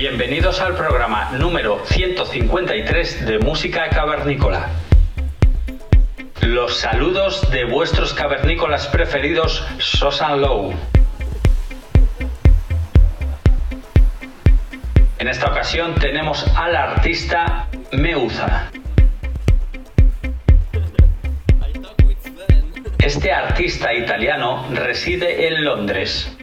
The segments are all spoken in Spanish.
Bienvenidos al programa número 153 de Música Cavernícola. Los saludos de vuestros cavernícolas preferidos, Sosan Low. En esta ocasión tenemos al artista Meuza. Este artista italiano reside en Londres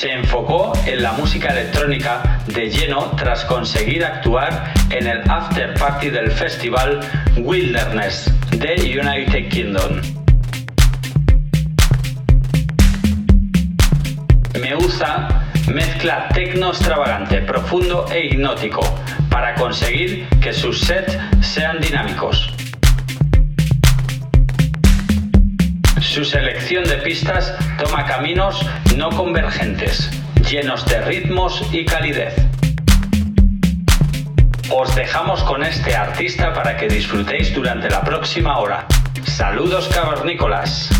se enfocó en la música electrónica de lleno tras conseguir actuar en el after party del festival Wilderness de United Kingdom. Meuza mezcla tecno extravagante, profundo e hipnótico para conseguir que sus sets sean dinámicos. Su selección de pistas toma caminos no convergentes, llenos de ritmos y calidez. Os dejamos con este artista para que disfrutéis durante la próxima hora. Saludos cavernícolas.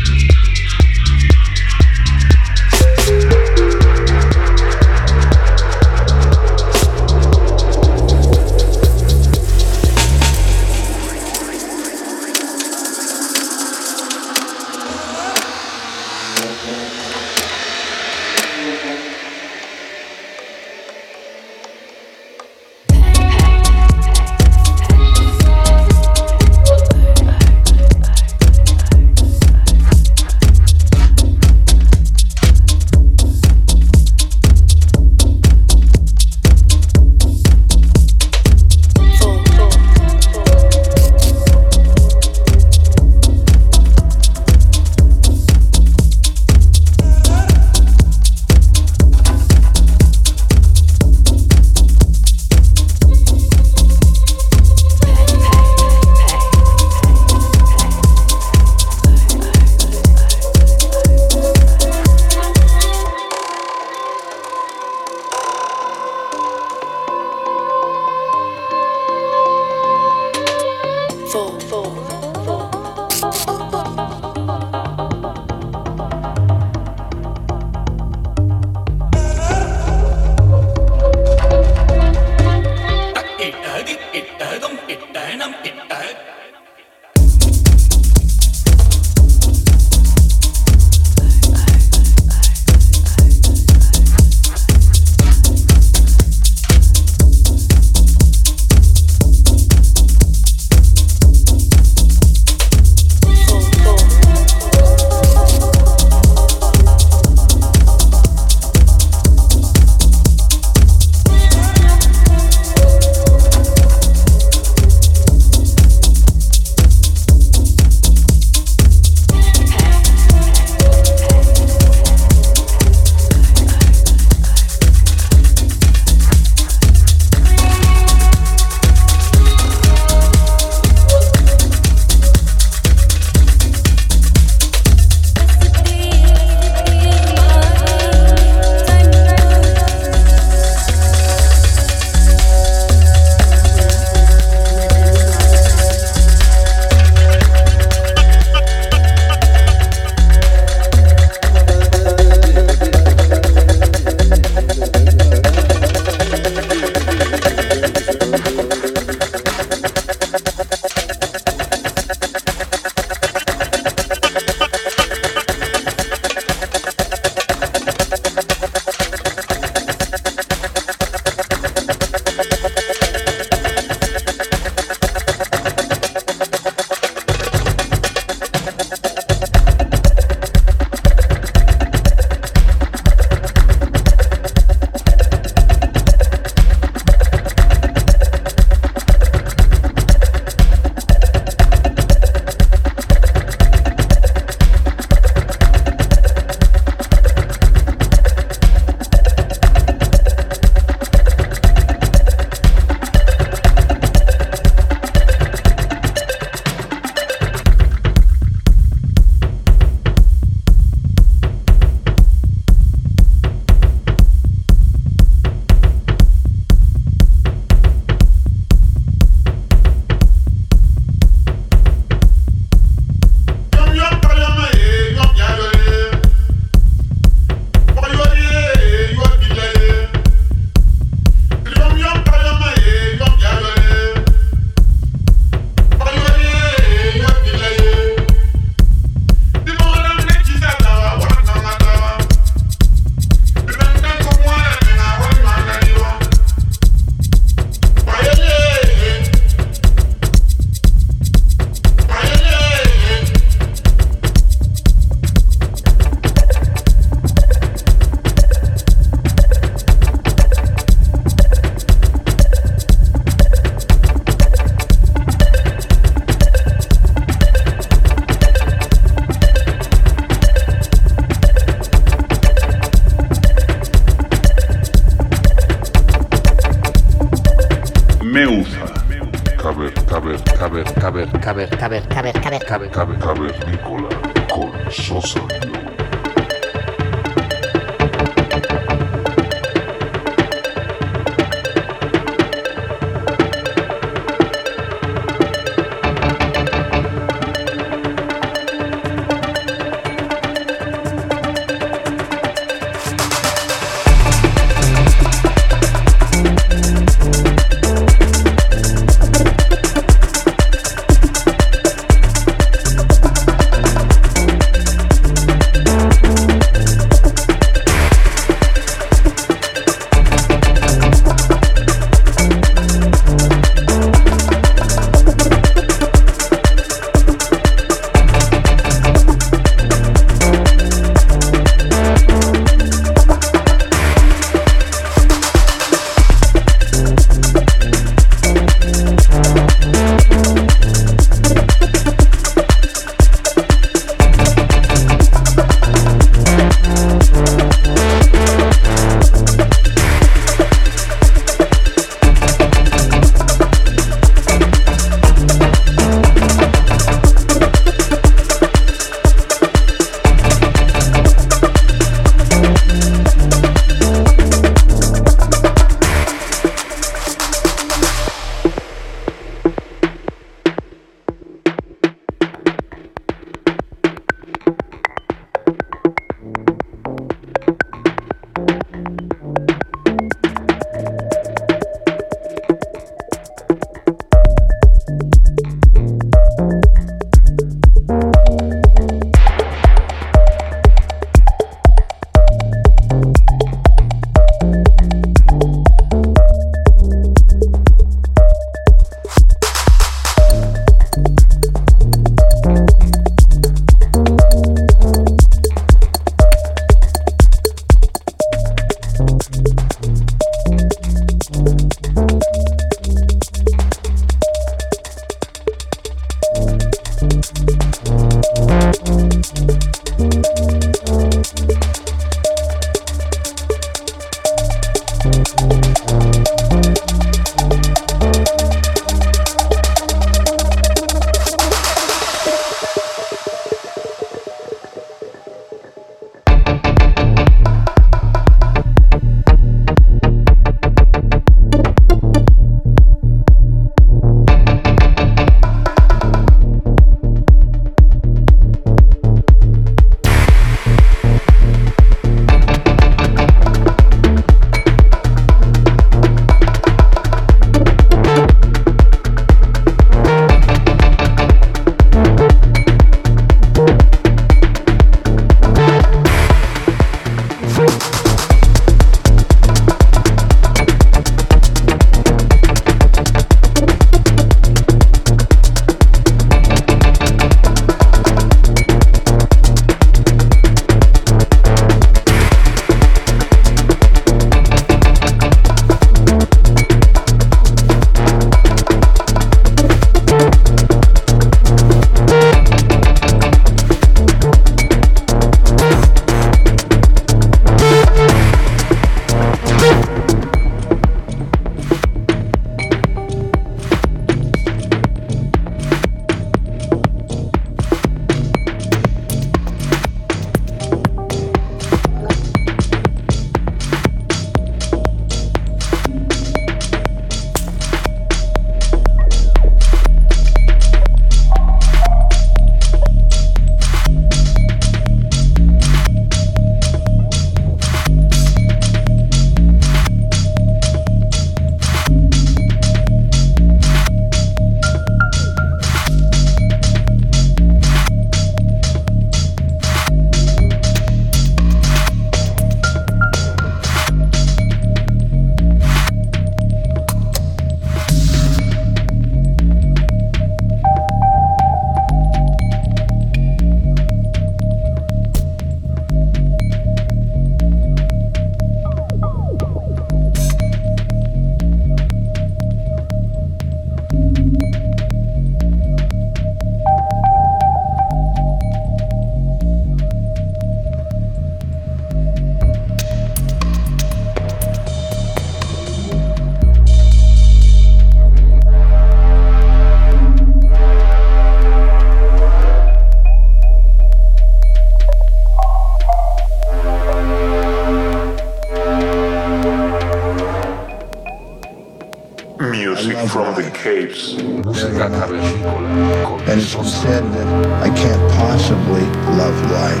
And said that I can't possibly love life,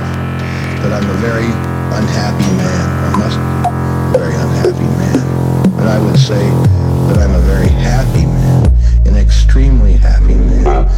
that I'm a very unhappy man, I must be a very unhappy man. But I would say that I'm a very happy man, an extremely happy man,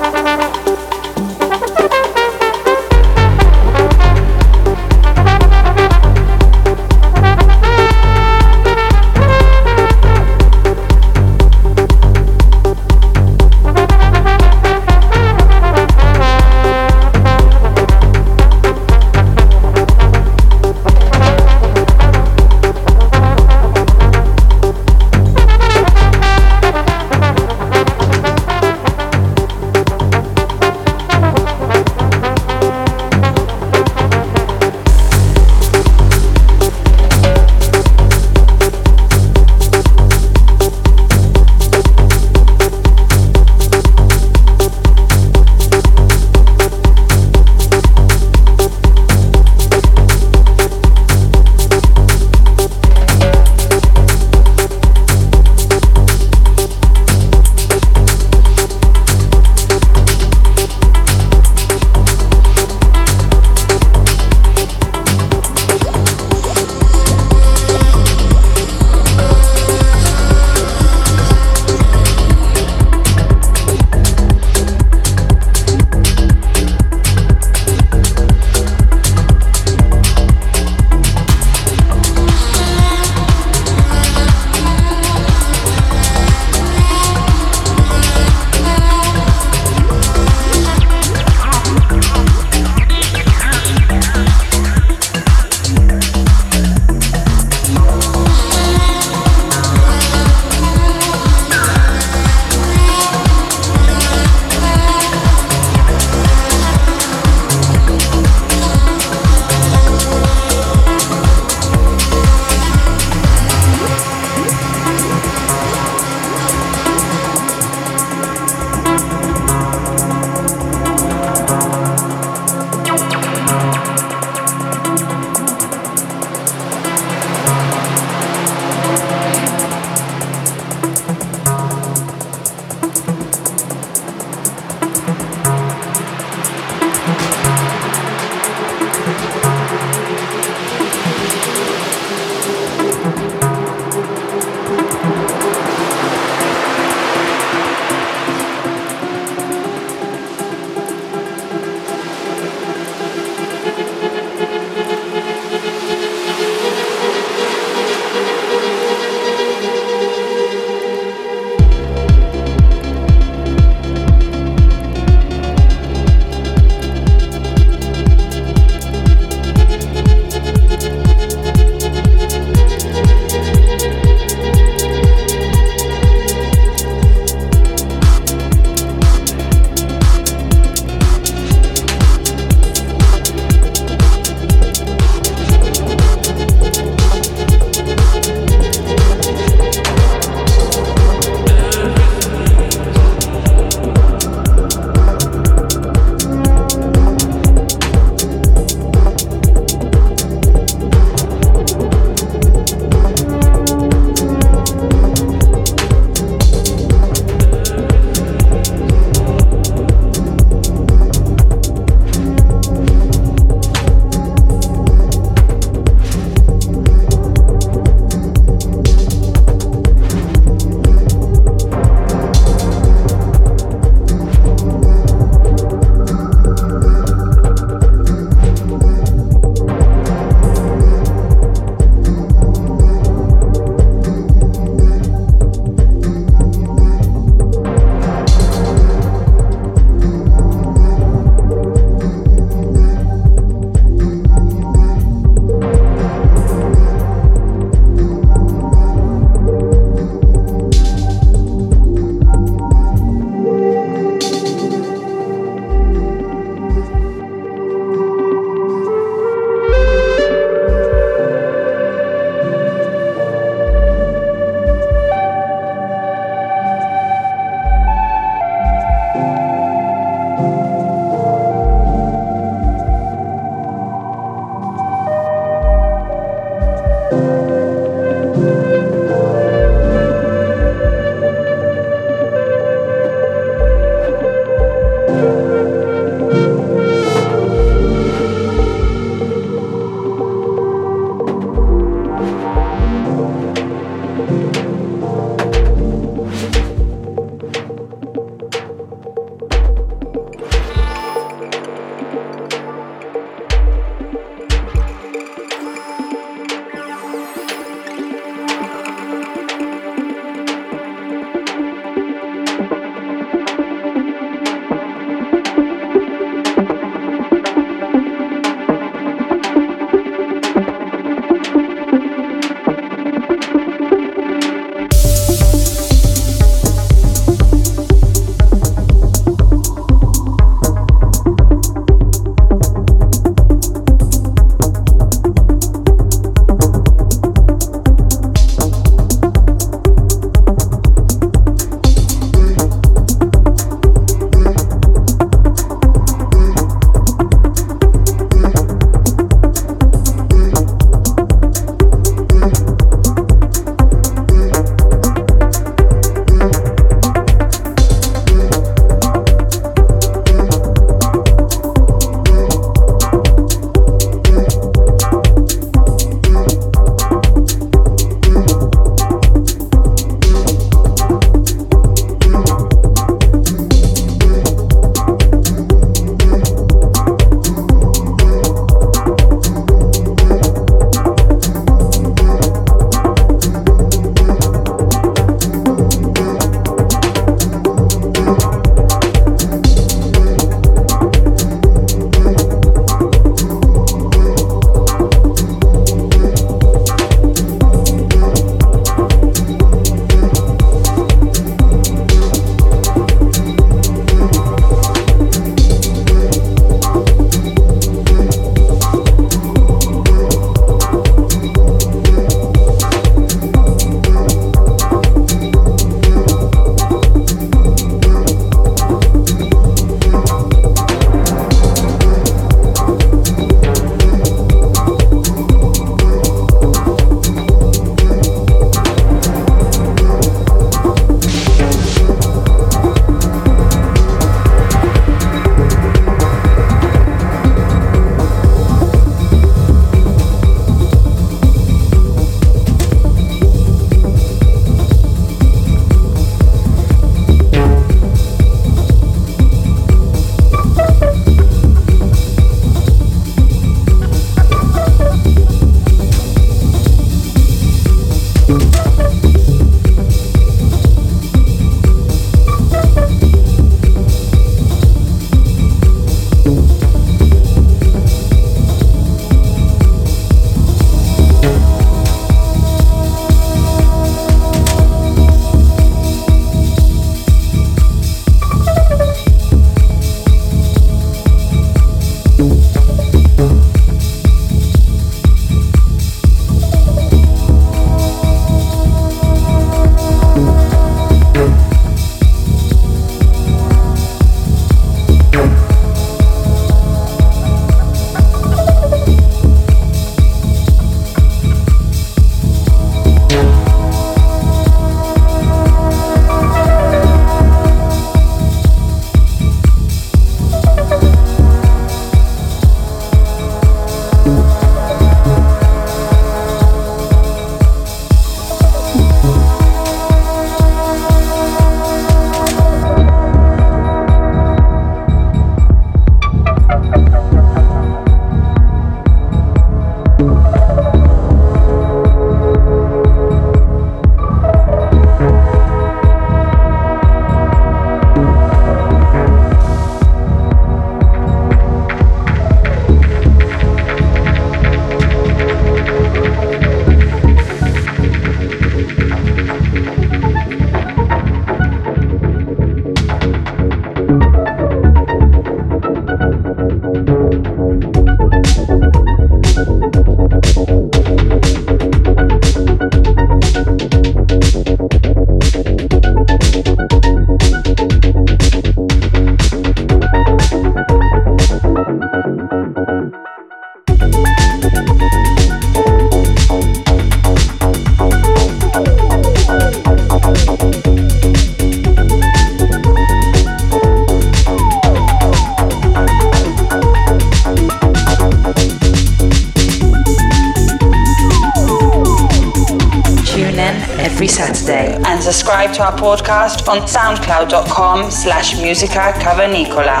to our podcast on soundcloud.com slash musica cavernicola.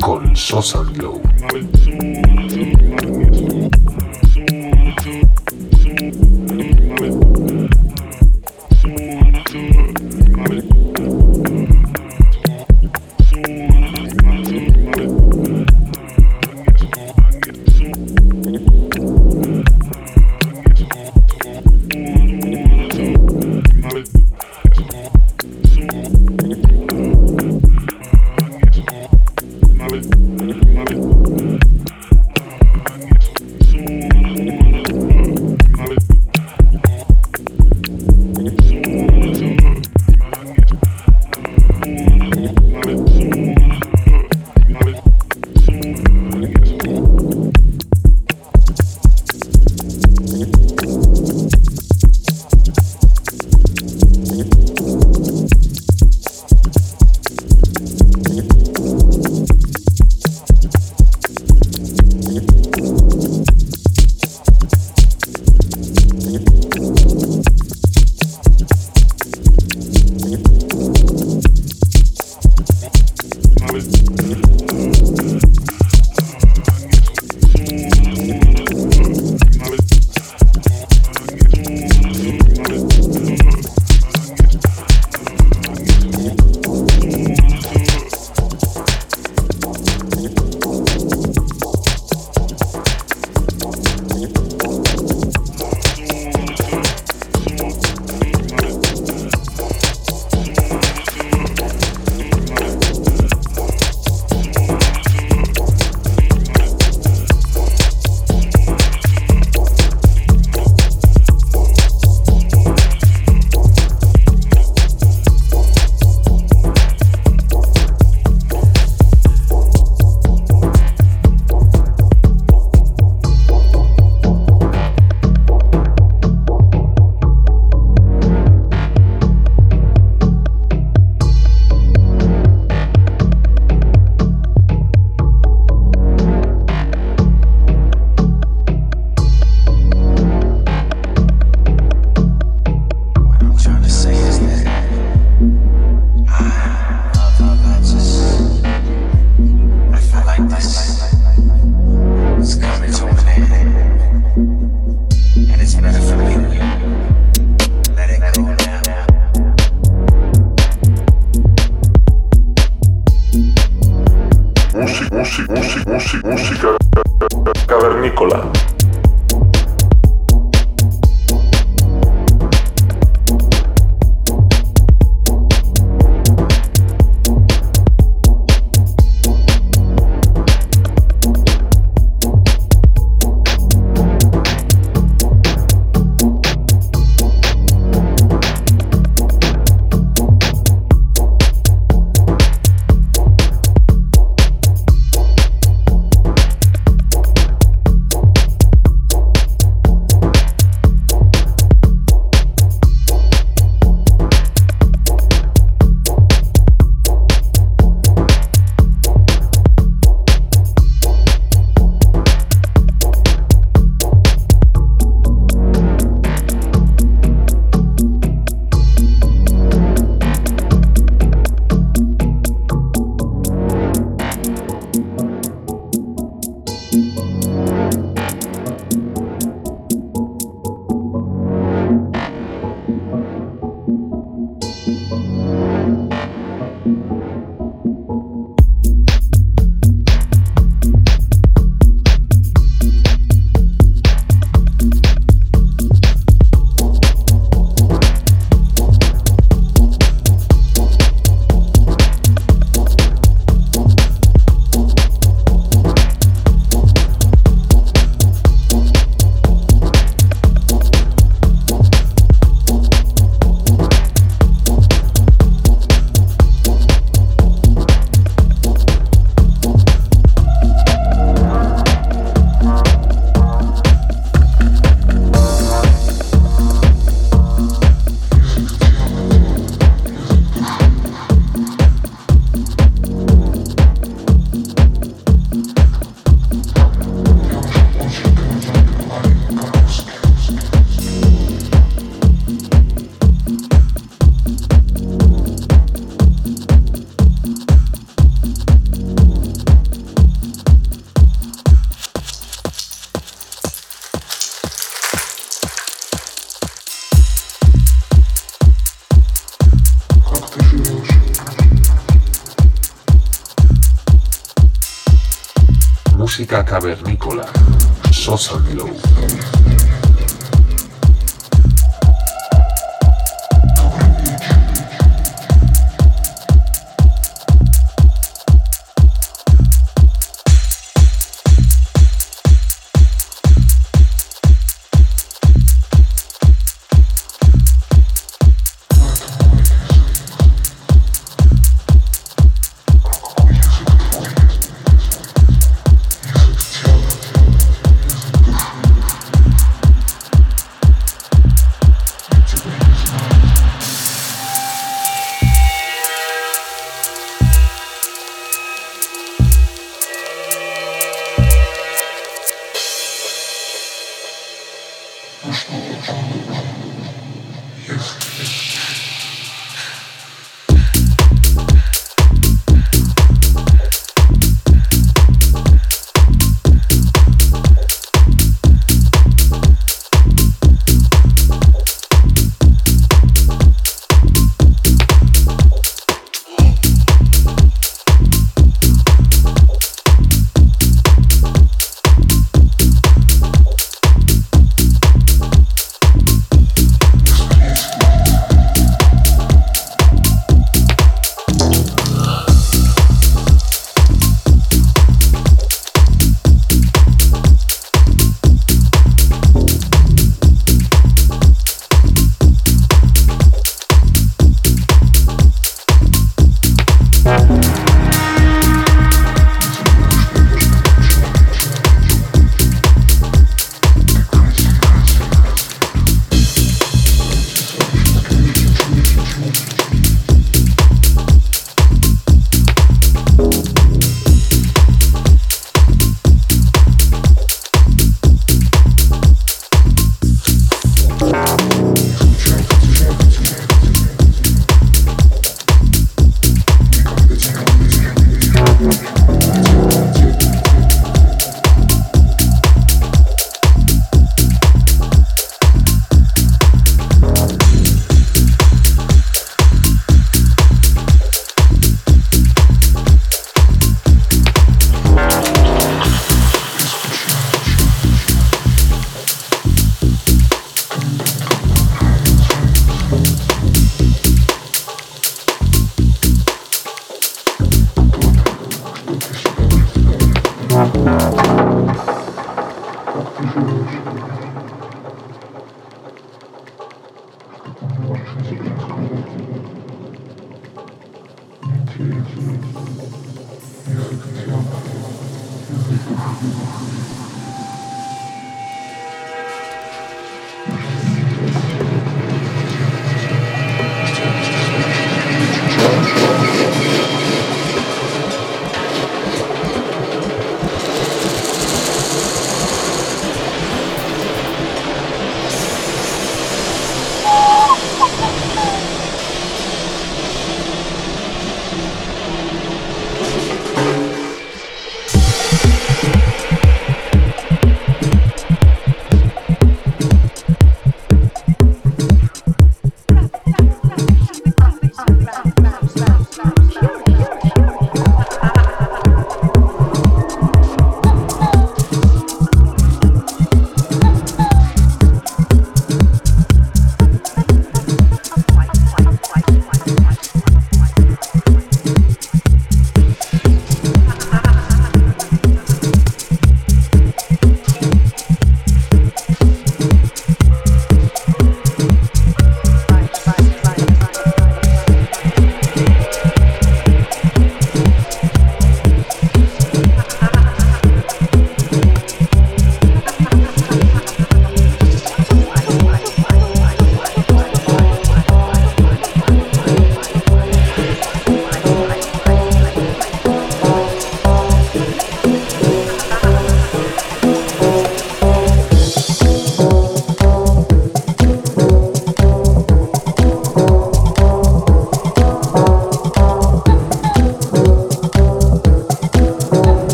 Con Sosa Glow.